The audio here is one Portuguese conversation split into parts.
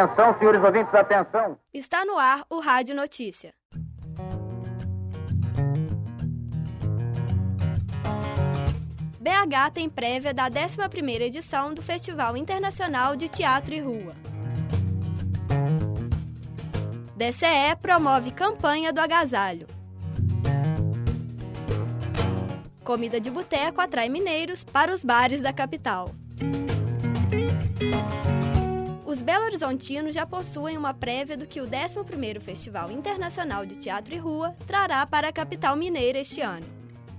Atenção, senhores ouvintes, atenção. Está no ar o Rádio Notícia. BH tem prévia da 11ª edição do Festival Internacional de Teatro e Rua. DCE promove campanha do agasalho. Comida de boteco atrai mineiros para os bares da capital. Os Belo Horizontinos já possuem uma prévia do que o 11º Festival Internacional de Teatro e Rua trará para a capital mineira este ano.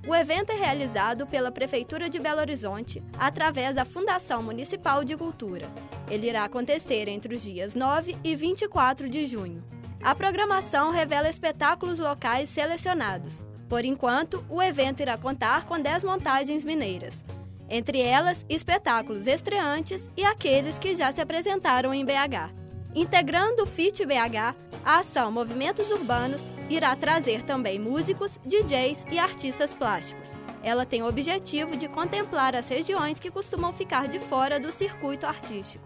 O evento é realizado pela Prefeitura de Belo Horizonte através da Fundação Municipal de Cultura. Ele irá acontecer entre os dias 9 e 24 de junho. A programação revela espetáculos locais selecionados. Por enquanto, o evento irá contar com 10 montagens mineiras, entre elas espetáculos estreantes e aqueles que já se apresentaram em BH. Integrando o FIT BH, a ação Movimentos Urbanos irá trazer também músicos, DJs e artistas plásticos. Ela tem o objetivo de contemplar as regiões que costumam ficar de fora do circuito artístico.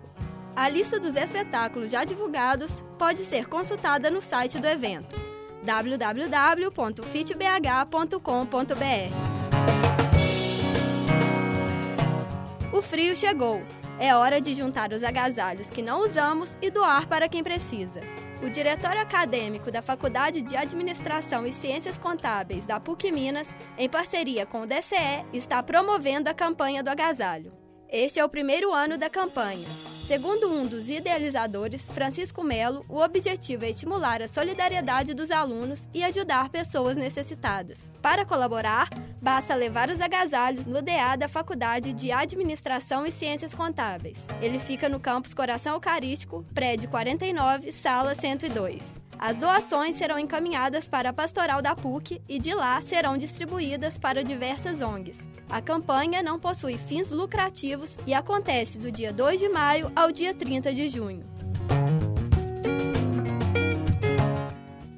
A lista dos espetáculos já divulgados pode ser consultada no site do evento www.fitbh.com.br. O frio chegou. É hora de juntar os agasalhos que não usamos e doar para quem precisa. O diretório acadêmico da Faculdade de Administração e Ciências Contábeis da PUC Minas, em parceria com o DCE, está promovendo a campanha do agasalho. Este é o primeiro ano da campanha. Segundo um dos idealizadores, Francisco Melo, o objetivo é estimular a solidariedade dos alunos e ajudar pessoas necessitadas. Para colaborar, basta levar os agasalhos no DA da Faculdade de Administração e Ciências Contábeis. Ele fica no campus Coração Eucarístico, prédio 49, sala 102. As doações serão encaminhadas para a Pastoral da PUC e de lá serão distribuídas para diversas ONGs. A campanha não possui fins lucrativos e acontece do dia 2 de maio ao dia 30 de junho.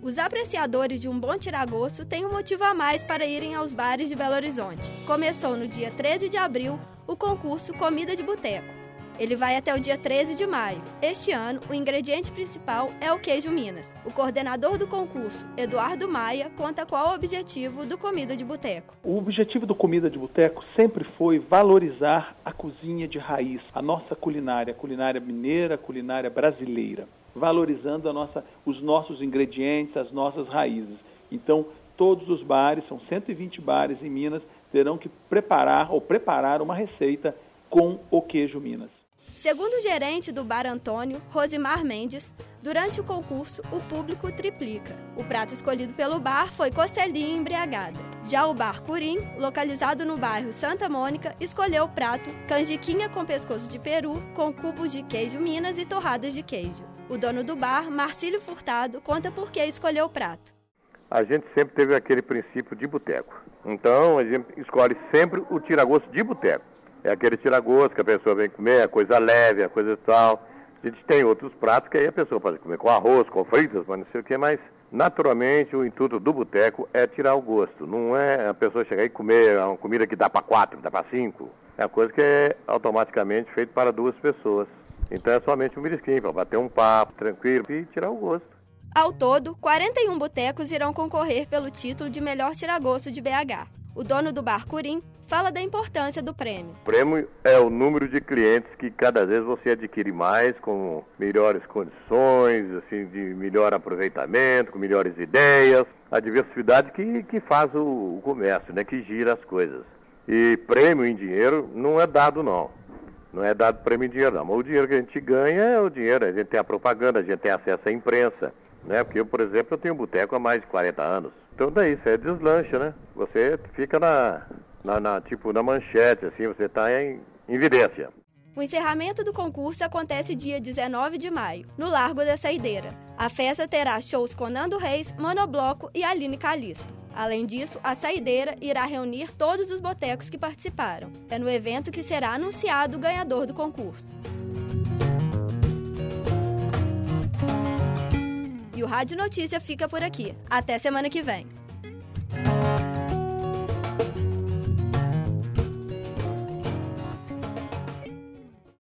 Os apreciadores de um bom tiragosto têm um motivo a mais para irem aos bares de Belo Horizonte. Começou no dia 13 de abril o concurso Comida de Boteco. Ele vai até o dia 13 de maio. Este ano, o ingrediente principal é o queijo Minas. O coordenador do concurso, Eduardo Maia, conta qual o objetivo do Comida de Boteco. O objetivo do Comida de Boteco sempre foi valorizar a cozinha de raiz, a nossa culinária, a culinária mineira, a culinária brasileira, valorizando nossa, os nossos ingredientes, as nossas raízes. Então, todos os bares, são 120 bares em Minas, terão que preparar ou preparar uma receita com o queijo Minas. Segundo o gerente do Bar Antônio, Rosimar Mendes, durante o concurso o público triplica. O prato escolhido pelo bar foi costelinha embriagada. Já o Bar Curim, localizado no bairro Santa Mônica, escolheu o prato canjiquinha com pescoço de peru, com cubos de queijo Minas e torradas de queijo. O dono do bar, Marcílio Furtado, conta por que escolheu o prato. A gente sempre teve aquele princípio de boteco. Então, a gente escolhe sempre o tiragosto de boteco é aquele tira-gosto que a pessoa vem comer, a coisa leve, a coisa tal. A gente tem outros pratos que aí a pessoa pode comer com arroz, com fritas, mas não sei o que, mas naturalmente o intuito do boteco é tirar o gosto. Não é a pessoa chegar e comer uma comida que dá para quatro, dá para cinco. É uma coisa que é automaticamente feita para duas pessoas. Então é somente um mirisquinho, para bater um papo tranquilo e tirar o gosto. Ao todo, 41 botecos irão concorrer pelo título de melhor tiragosto de BH. O dono do bar Curim fala da importância do prêmio. O prêmio é o número de clientes que cada vez você adquire mais, com melhores condições, assim, de melhor aproveitamento, com melhores ideias, a diversidade que, que faz o, o comércio, né, que gira as coisas. E prêmio em dinheiro não é dado não. Não é dado prêmio em dinheiro não. O dinheiro que a gente ganha é o dinheiro, a gente tem a propaganda, a gente tem acesso à imprensa. Né? Porque eu, por exemplo, eu tenho um boteco há mais de 40 anos. Então daí, isso é deslancha, né? Você fica na, na, na, tipo, na manchete, assim, você está em evidência. O encerramento do concurso acontece dia 19 de maio, no Largo da Saideira. A festa terá shows com Nando Reis, Monobloco e Aline Calisto. Além disso, a Saideira irá reunir todos os botecos que participaram. É no evento que será anunciado o ganhador do concurso. E o Rádio Notícia fica por aqui. Até semana que vem.